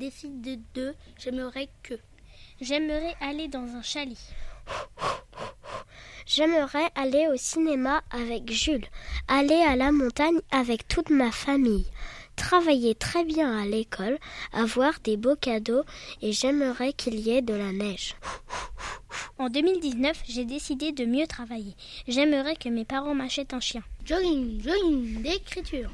décidé de j'aimerais que. J'aimerais aller dans un chalet. J'aimerais aller au cinéma avec Jules, aller à la montagne avec toute ma famille, travailler très bien à l'école, avoir des beaux cadeaux et j'aimerais qu'il y ait de la neige. En 2019, j'ai décidé de mieux travailler. J'aimerais que mes parents m'achètent un chien. Jogging, jogging d'écriture.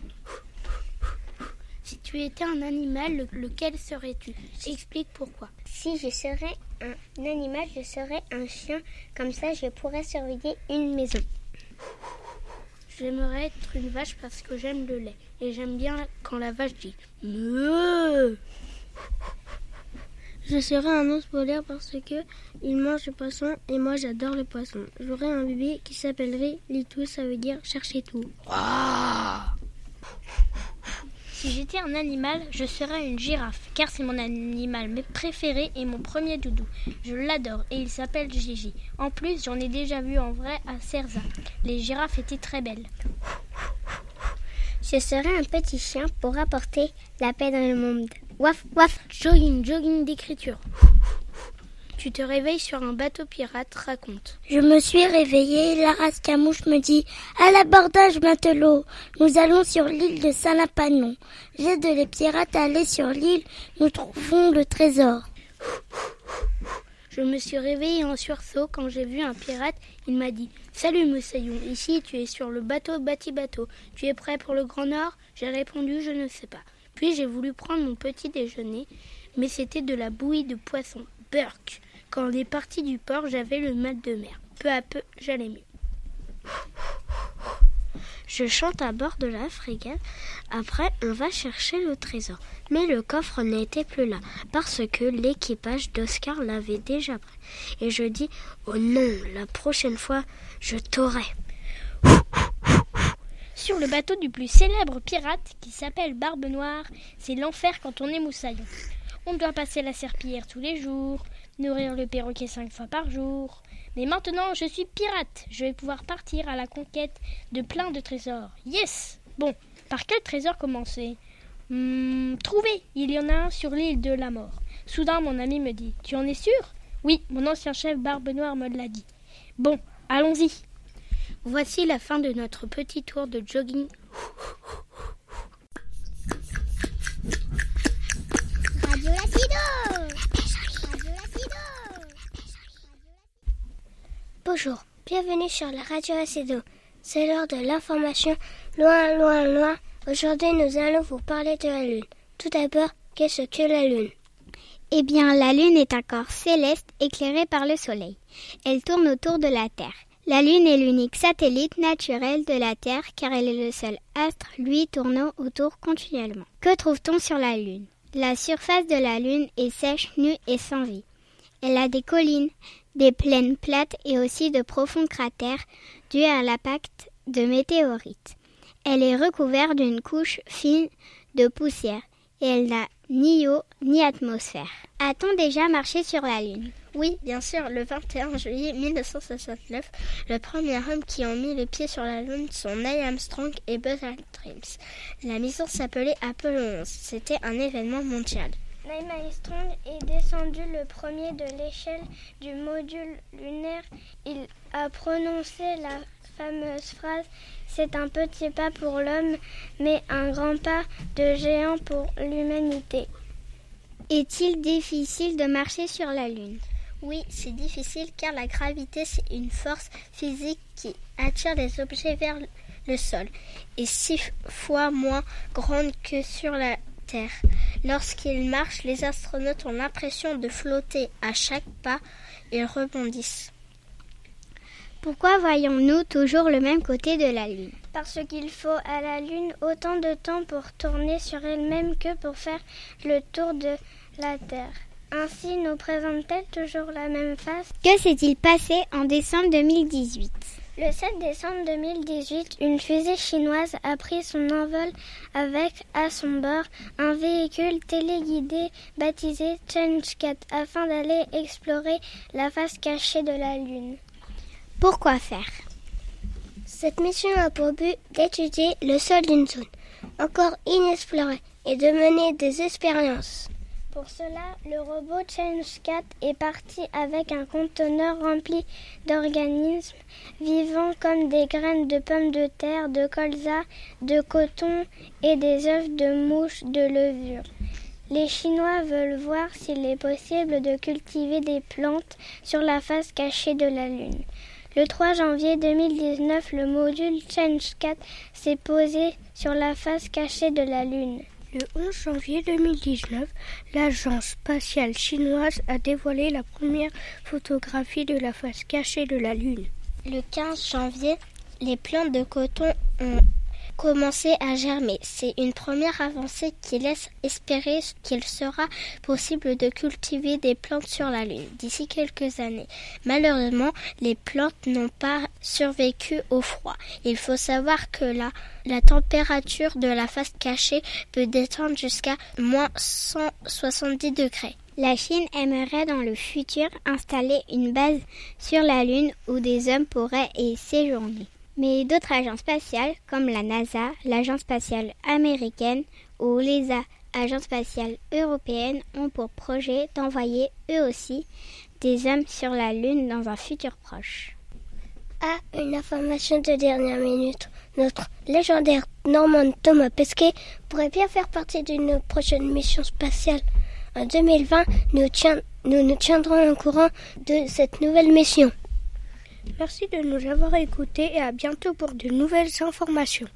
Si tu étais un animal, lequel serais-tu? Explique pourquoi. Si je serais un animal, je serais un chien. Comme ça, je pourrais surveiller une maison. J'aimerais être une vache parce que j'aime le lait. Et j'aime bien quand la vache dit Meuh je serais un ours polaire parce que il mange le poisson et moi j'adore le poisson. J'aurais un bébé qui s'appellerait Litou, ça veut dire chercher tout. Si j'étais un animal, je serais une girafe, car c'est mon animal préféré et mon premier doudou. Je l'adore et il s'appelle Gigi. En plus, j'en ai déjà vu en vrai à Cerza. Les girafes étaient très belles. Je serais un petit chien pour apporter la paix dans le monde. Waf, waf, jogging, jogging d'écriture. Tu te réveilles sur un bateau pirate, raconte. Je me suis réveillée, la rascamouche me dit À l'abordage, matelot, nous allons sur l'île de Saint-Lapanon. J'aide les pirates à aller sur l'île, nous trouvons le trésor. Je me suis réveillée en sursaut quand j'ai vu un pirate. Il m'a dit Salut Moussaillon, ici tu es sur le bateau Bati Bateau. Tu es prêt pour le Grand Nord? J'ai répondu Je ne sais pas. Puis j'ai voulu prendre mon petit déjeuner, mais c'était de la bouillie de poisson. Burk Quand on est parti du port, j'avais le mal de mer. Peu à peu, j'allais mieux. Je chante à bord de la frégate. Après, on va chercher le trésor. Mais le coffre n'était plus là, parce que l'équipage d'Oscar l'avait déjà pris. Et je dis Oh non, la prochaine fois, je t'aurai. Sur le bateau du plus célèbre pirate, qui s'appelle Barbe Noire, c'est l'enfer quand on est moussaillon. On doit passer la serpillière tous les jours, nourrir le perroquet cinq fois par jour, mais maintenant, je suis pirate. Je vais pouvoir partir à la conquête de plein de trésors. Yes Bon, par quel trésor commencer? Hmm, Trouver Il y en a un sur l'île de la mort. Soudain, mon ami me dit Tu en es sûr? Oui, mon ancien chef Barbe Noire me l'a dit. Bon, allons-y. Voici la fin de notre petit tour de jogging. Bonjour, bienvenue sur la radio Acedo. C'est l'heure de l'information loin, loin, loin. Aujourd'hui, nous allons vous parler de la Lune. Tout d'abord, qu'est-ce que la Lune? Eh bien, la Lune est un corps céleste éclairé par le Soleil. Elle tourne autour de la Terre. La Lune est l'unique satellite naturel de la Terre car elle est le seul astre, lui, tournant autour continuellement. Que trouve-t-on sur la Lune? La surface de la Lune est sèche, nue et sans vie. Elle a des collines, des plaines plates et aussi de profonds cratères dus à l'impact de météorites. Elle est recouverte d'une couche fine de poussière et elle n'a ni eau ni atmosphère. A-t-on déjà marché sur la Lune? Oui, bien sûr, le 21 juillet 1969, le premier homme qui a mis le pied sur la Lune sont Neil Armstrong et Buzz Aldrin. La mission s'appelait Apollo 11. C'était un événement mondial. Neil Armstrong est descendu le premier de l'échelle du module lunaire. Il a prononcé la fameuse phrase C'est un petit pas pour l'homme, mais un grand pas de géant pour l'humanité. Est-il difficile de marcher sur la Lune? Oui, c'est difficile car la gravité, c'est une force physique qui attire les objets vers le sol et six fois moins grande que sur la Terre. Lorsqu'ils marchent, les astronautes ont l'impression de flotter à chaque pas. Ils rebondissent. Pourquoi voyons-nous toujours le même côté de la Lune? Parce qu'il faut à la Lune autant de temps pour tourner sur elle-même que pour faire le tour de la Terre. Ainsi nous présente-t-elle toujours la même face? Que s'est-il passé en décembre 2018 le 7 décembre 2018, une fusée chinoise a pris son envol avec à son bord un véhicule téléguidé baptisé Change 4 afin d'aller explorer la face cachée de la Lune. Pourquoi faire? Cette mission a pour but d'étudier le sol d'une zone. encore inexplorés et de mener des expériences. Pour cela, le robot Change 4 est parti avec un conteneur rempli d'organismes vivants comme des graines de pommes de terre, de colza, de coton et des œufs de mouches de levure. Les Chinois veulent voir s'il est possible de cultiver des plantes sur la face cachée de la Lune. Le 3 janvier 2019, le module Change 4 s'est posé sur la face cachée de la Lune. Le 11 janvier 2019, l'agence spatiale chinoise a dévoilé la première photographie de la face cachée de la Lune. Le 15 janvier, les plantes de coton ont commencé à germer. C'est une première avancée qui laisse espérer qu'il sera possible de cultiver des plantes sur la Lune d'ici quelques années. Malheureusement, les plantes n'ont pas survécu au froid. Il faut savoir que la, la température de la face cachée peut descendre jusqu'à moins 170 degrés. La Chine aimerait dans le futur installer une base sur la Lune où des hommes pourraient y séjourner. Mais d'autres agences spatiales, comme la NASA, l'Agence spatiale américaine ou l'ESA, Agence spatiale européenne, ont pour projet d'envoyer eux aussi des hommes sur la Lune dans un futur proche. Ah, une information de dernière minute. Notre légendaire Normand Thomas Pesquet pourrait bien faire partie d'une prochaine mission spatiale. En 2020, nous, nous nous tiendrons au courant de cette nouvelle mission. Merci de nous avoir écoutés et à bientôt pour de nouvelles informations.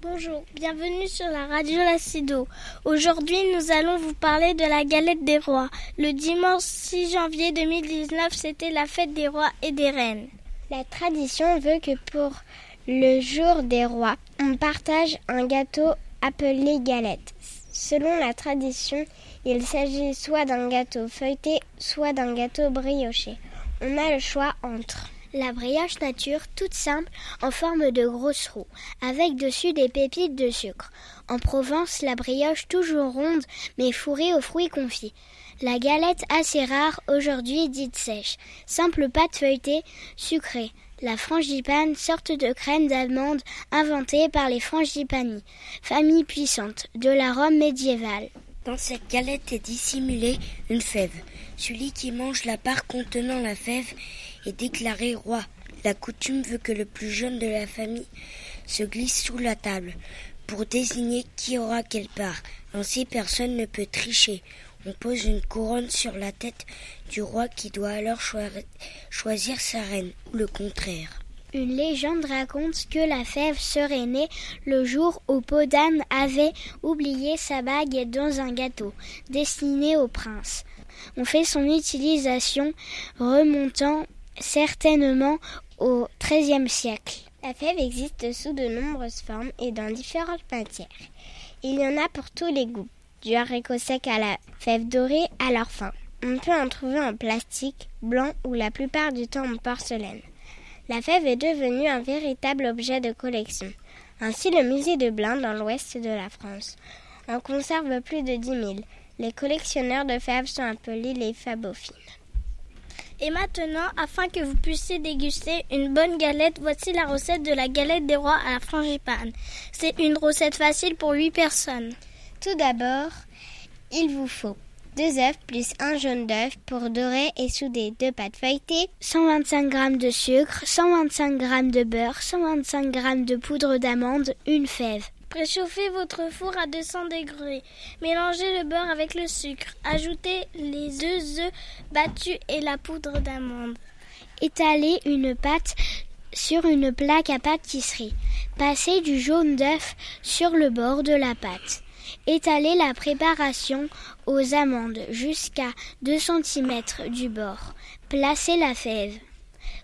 Bonjour, bienvenue sur la radio Lacido. Aujourd'hui, nous allons vous parler de la galette des rois. Le dimanche 6 janvier 2019, c'était la fête des rois et des reines. La tradition veut que pour le jour des rois, on partage un gâteau appelé galette. Selon la tradition, il s'agit soit d'un gâteau feuilleté, soit d'un gâteau brioché. On a le choix entre la brioche nature toute simple en forme de grosses roues, avec dessus des pépites de sucre. En Provence, la brioche toujours ronde mais fourrée aux fruits confits. La galette assez rare aujourd'hui dite sèche, simple pâte feuilletée, sucrée la frangipane, sorte de crème d'amande inventée par les frangipani, famille puissante de la Rome médiévale. Dans cette galette est dissimulée une fève. Celui qui mange la part contenant la fève est déclaré roi. La coutume veut que le plus jeune de la famille se glisse sous la table pour désigner qui aura quelle part. Ainsi personne ne peut tricher. On pose une couronne sur la tête du roi qui doit alors choisir sa reine, ou le contraire. Une légende raconte que la fève serait née le jour où Podane avait oublié sa bague dans un gâteau destiné au prince. On fait son utilisation remontant certainement au XIIIe siècle. La fève existe sous de nombreuses formes et dans différentes matières. Il y en a pour tous les goûts du haricot sec à la fève dorée à leur fin. On peut en trouver en plastique, blanc ou la plupart du temps en porcelaine. La fève est devenue un véritable objet de collection. Ainsi, le musée de Blain, dans l'ouest de la France, en conserve plus de 10 000. Les collectionneurs de fèves sont appelés les fabophiles. Et maintenant, afin que vous puissiez déguster une bonne galette, voici la recette de la galette des rois à la frangipane. C'est une recette facile pour 8 personnes. Tout d'abord, il vous faut deux œufs plus un jaune d'œuf pour dorer et souder deux pâtes feuilletées, 125 g de sucre, 125 g de beurre, 125 g de poudre d'amande, une fève. Préchauffez votre four à 200 degrés. Mélangez le beurre avec le sucre. Ajoutez les deux œufs battus et la poudre d'amande. Étalez une pâte sur une plaque à pâtisserie. Passez du jaune d'œuf sur le bord de la pâte. Étalez la préparation aux amandes jusqu'à 2 cm du bord. Placez la fève.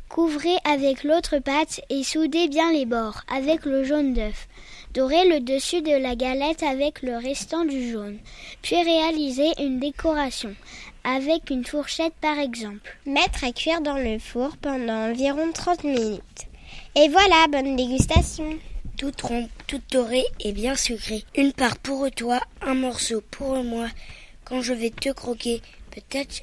Couvrez avec l'autre pâte et soudez bien les bords avec le jaune d'œuf. Dorez le dessus de la galette avec le restant du jaune. Puis réalisez une décoration avec une fourchette par exemple. Mettre à cuire dans le four pendant environ 30 minutes. Et voilà, bonne dégustation toute ronde, toute dorée et bien sucrée. Une part pour toi, un morceau pour moi, quand je vais te croquer, peut-être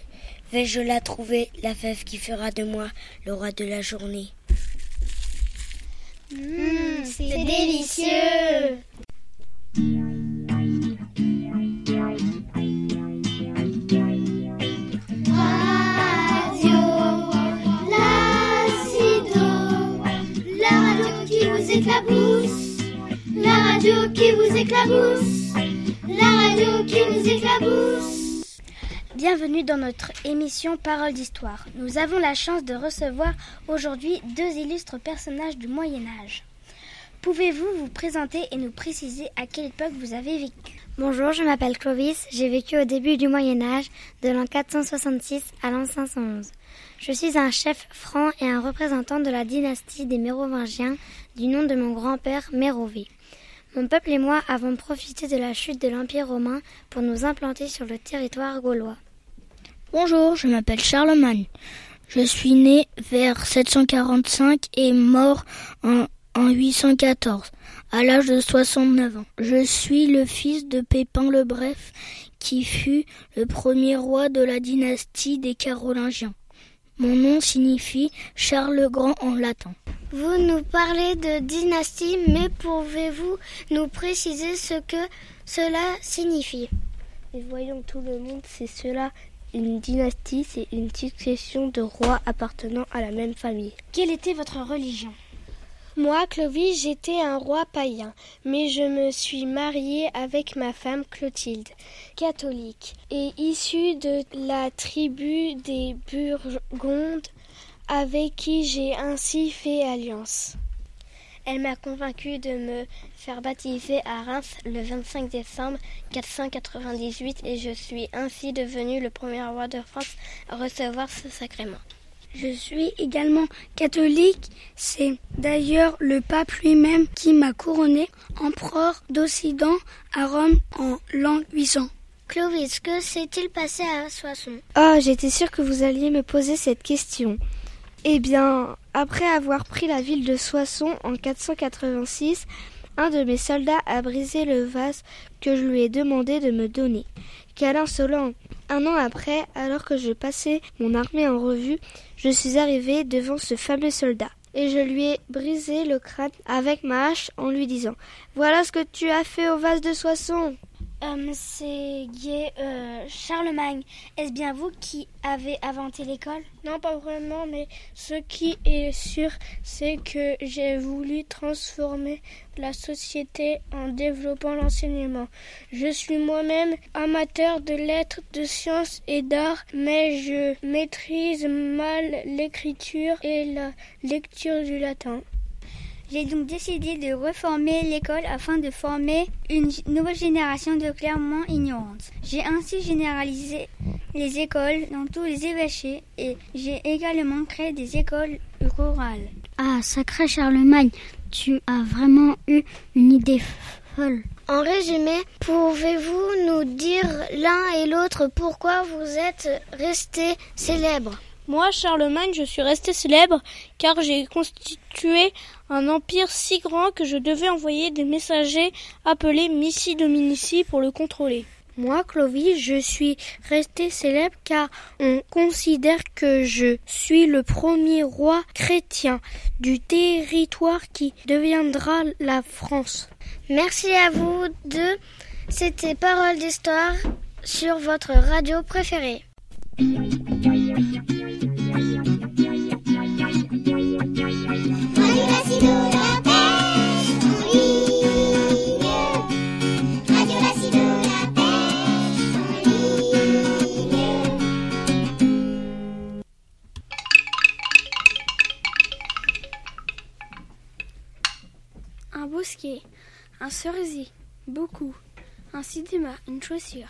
vais-je la trouver, la fève qui fera de moi le roi de la journée. Mmh, c'est délicieux. Éclabousse, la radio qui vous éclabousse. Bienvenue dans notre émission Parole d'Histoire. Nous avons la chance de recevoir aujourd'hui deux illustres personnages du Moyen Âge. Pouvez-vous vous présenter et nous préciser à quelle époque vous avez vécu? Bonjour, je m'appelle Clovis, j'ai vécu au début du Moyen Âge, de l'an 466 à l'an 511. Je suis un chef franc et un représentant de la dynastie des Mérovingiens du nom de mon grand-père Mérové. Mon peuple et moi avons profité de la chute de l'Empire romain pour nous implanter sur le territoire gaulois. Bonjour, je m'appelle Charlemagne. Je suis né vers 745 et mort en, en 814, à l'âge de 69 ans. Je suis le fils de Pépin le Bref, qui fut le premier roi de la dynastie des Carolingiens. Mon nom signifie Charles le Grand en latin. Vous nous parlez de dynastie, mais pouvez-vous nous préciser ce que cela signifie? Et voyons tout le monde, c'est cela. Une dynastie, c'est une succession de rois appartenant à la même famille. Quelle était votre religion? Moi, Clovis, j'étais un roi païen, mais je me suis mariée avec ma femme Clotilde, catholique, et issue de la tribu des Burgondes, avec qui j'ai ainsi fait alliance. Elle m'a convaincu de me faire baptiser à Reims le 25 décembre 498 et je suis ainsi devenu le premier roi de France à recevoir ce sacrement. Je suis également catholique. C'est d'ailleurs le pape lui-même qui m'a couronné empereur d'Occident à Rome en l'an 800. Clovis, que s'est-il passé à Soissons? Ah, j'étais sûre que vous alliez me poser cette question. Eh bien, après avoir pris la ville de Soissons en 486, un de mes soldats a brisé le vase que je lui ai demandé de me donner. Quel insolent Un an après, alors que je passais mon armée en revue, je suis arrivé devant ce fameux soldat. Et je lui ai brisé le crâne avec ma hache en lui disant Voilà ce que tu as fait au vase de Soissons. C'est Guy euh, Charlemagne. Est-ce bien vous qui avez inventé l'école? Non, pas vraiment, mais ce qui est sûr, c'est que j'ai voulu transformer la société en développant l'enseignement. Je suis moi-même amateur de lettres, de sciences et d'art, mais je maîtrise mal l'écriture et la lecture du latin. J'ai donc décidé de reformer l'école afin de former une nouvelle génération de clairement ignorantes. J'ai ainsi généralisé les écoles dans tous les évêchés et j'ai également créé des écoles rurales. Ah, sacré Charlemagne, tu as vraiment eu une idée folle. En résumé, pouvez-vous nous dire l'un et l'autre pourquoi vous êtes restés célèbres? Moi, Charlemagne, je suis resté célèbre car j'ai constitué un empire si grand que je devais envoyer des messagers appelés Missi Dominici pour le contrôler. Moi, Clovis, je suis resté célèbre car on considère que je suis le premier roi chrétien du territoire qui deviendra la France. Merci à vous deux. C'était Parole d'Histoire sur votre radio préférée. Un bosquet, un cerisier, beaucoup, un cinéma, une chaussure.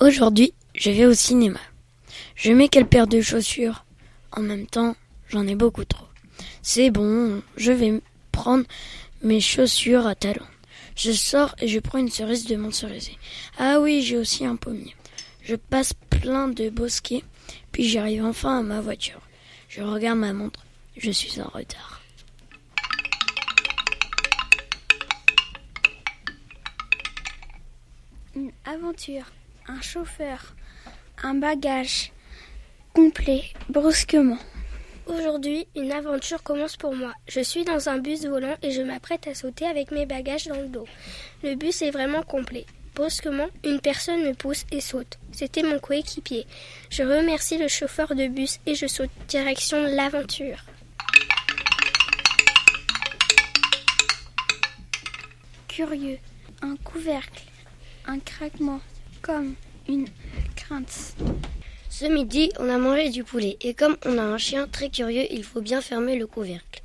Aujourd'hui, je vais au cinéma. Je mets quelle paire de chaussures En même temps, j'en ai beaucoup trop. C'est bon, je vais prendre mes chaussures à talons. Je sors et je prends une cerise de mon cerisier. Ah oui, j'ai aussi un pommier. Je passe plein de bosquets, puis j'arrive enfin à ma voiture. Je regarde ma montre. Je suis en retard. Une aventure. un chauffeur, un bagage complet brusquement. Aujourd'hui, une aventure commence pour moi. Je suis dans un bus volant et je m'apprête à sauter avec mes bagages dans le dos. Le bus est vraiment complet. Brusquement, une personne me pousse et saute. C'était mon coéquipier. Je remercie le chauffeur de bus et je saute direction l'aventure. Curieux, un couvercle, un craquement, comme une crainte. Ce midi, on a mangé du poulet et comme on a un chien très curieux, il faut bien fermer le couvercle.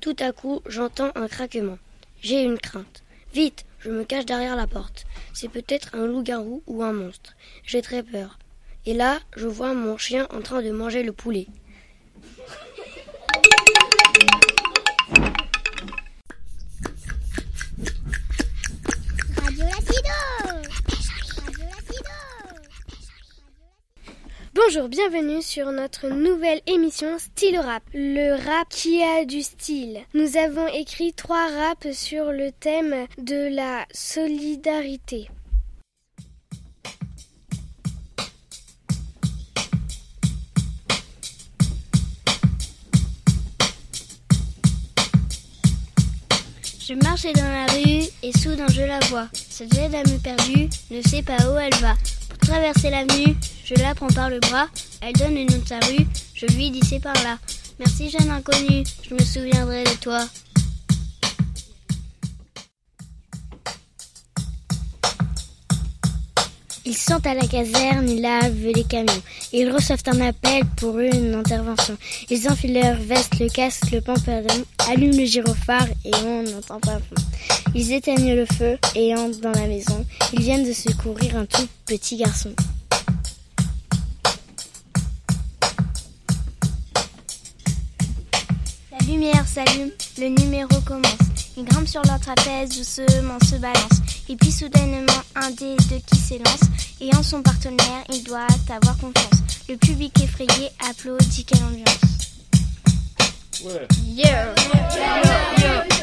Tout à coup, j'entends un craquement. J'ai une crainte. Vite, je me cache derrière la porte. C'est peut-être un loup-garou ou un monstre. J'ai très peur. Et là, je vois mon chien en train de manger le poulet. Bonjour, bienvenue sur notre nouvelle émission Style Rap, le rap qui a du style. Nous avons écrit trois raps sur le thème de la solidarité. Je marchais dans la rue et soudain je la vois. Cette vieille dame perdue ne sait pas où elle va. Pour traverser l'avenue, je la prends par le bras. Elle donne nom de sa rue. Je lui dis c'est par là. Merci jeune inconnu, je me souviendrai de toi. Ils sont à la caserne, ils lavent les camions. Ils reçoivent un appel pour une intervention. Ils enfilent leur veste, le casque, le pantalon, allument le gyrophare et on n'entend pas fond. Ils éteignent le feu et entrent dans la maison. Ils viennent de secourir un tout petit garçon. Lumière s'allume, le numéro commence. Ils grimpent sur leur trapèze, doucement se balancent. Et puis soudainement, un des deux qui s'élance. Et en son partenaire, il doit avoir confiance. Le public effrayé applaudit, quelle ambiance. Ouais. Yeah. Yeah. Yeah.